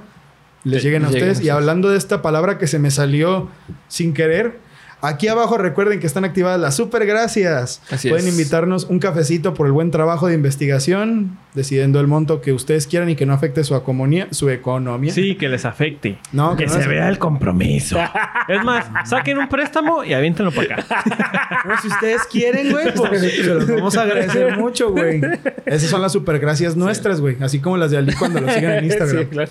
les lleguen a lleguen ustedes. a Y hablando de esta palabra que se me salió sin querer, aquí abajo recuerden que están activadas las super gracias. Así Pueden es. invitarnos un cafecito por el buen trabajo de investigación, decidiendo el monto que ustedes quieran y que no afecte su economía. Su economía. Sí, que les afecte. No, que que no se les- vea el compromiso. <laughs> es más, saquen un préstamo y aviéntenlo para acá. No, <laughs> si ustedes quieren, güey, <laughs> pues se los vamos a agradecer mucho, güey. Esas son las super gracias nuestras, güey. Así como las de Ali cuando lo sigan en Instagram. Sí, claro.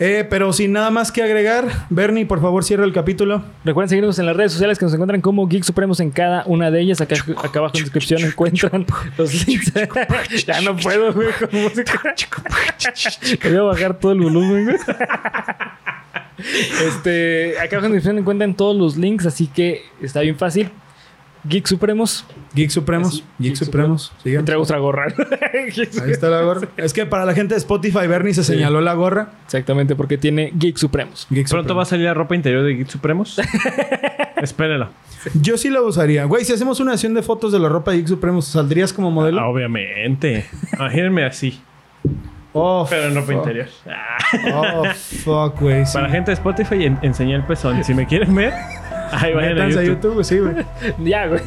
Eh, pero sin nada más que agregar, Bernie, por favor, cierra el capítulo. Recuerden seguirnos en las redes sociales que nos encuentran como Geek Supremos en cada una de ellas. Acá, abajo en la descripción encuentran los links. <laughs> ya no puedo, güey, con música. Voy a bajar todo el volumen, güey. Este, acá abajo en la descripción encuentran todos los links, así que está bien fácil. Geek Supremos. Geek Supremos. Así, Geek, Geek Supremos. Me Sigan. traigo otra gorra. <laughs> Ahí está la gorra. Es que para la gente de Spotify, Bernie se Sí. señaló la gorra. Exactamente, porque tiene Geek Supremos. Geek Pronto va a Supremos. salir la ropa interior de Geek Supremos. <laughs> Espérenlo. Yo sí lo usaría. Güey, si hacemos una sesión de fotos de la ropa de Geek Supremos, ¿saldrías como modelo? Ah, Obviamente. Imagínense así. Oh, Pero en ropa fuck. interior. Ah. Oh, fuck, güey. sí. Para gente de Spotify, en- enseñé el pezón. Si me quieren ver, ahí vayan a YouTube. Sí, güey. <laughs> Ya, güey.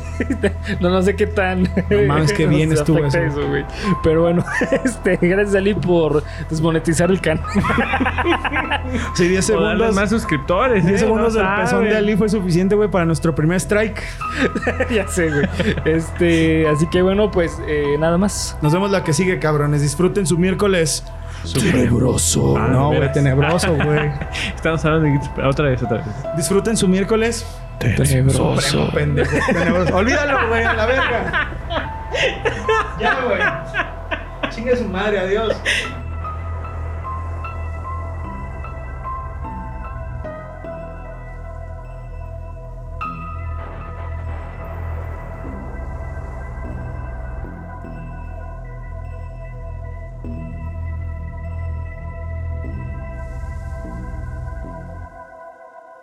No, no sé qué tan. No mames, qué bien <laughs> estuvo eso. güey. Pero bueno, <laughs> este, gracias, Ali, por desmonetizar el canal. Sí, 10 O darles segundos. más suscriptores. 10 ¿eh? segundos No del pezón de. Ali fue suficiente, güey, para nuestro primer strike. ya sé, güey. Este, así que bueno, pues eh, nada más. Nos vemos la que sigue, cabrones. Disfruten su miércoles. Tenebroso. Ah, no, güey, veras. tenebroso, güey. <laughs> Estamos hablando de. Otra vez, otra vez. Disfruten su miércoles. Supremo, pendejo. Tenebroso. Olvídalo, güey, a la verga. Ya, güey. Chingue su madre, adiós.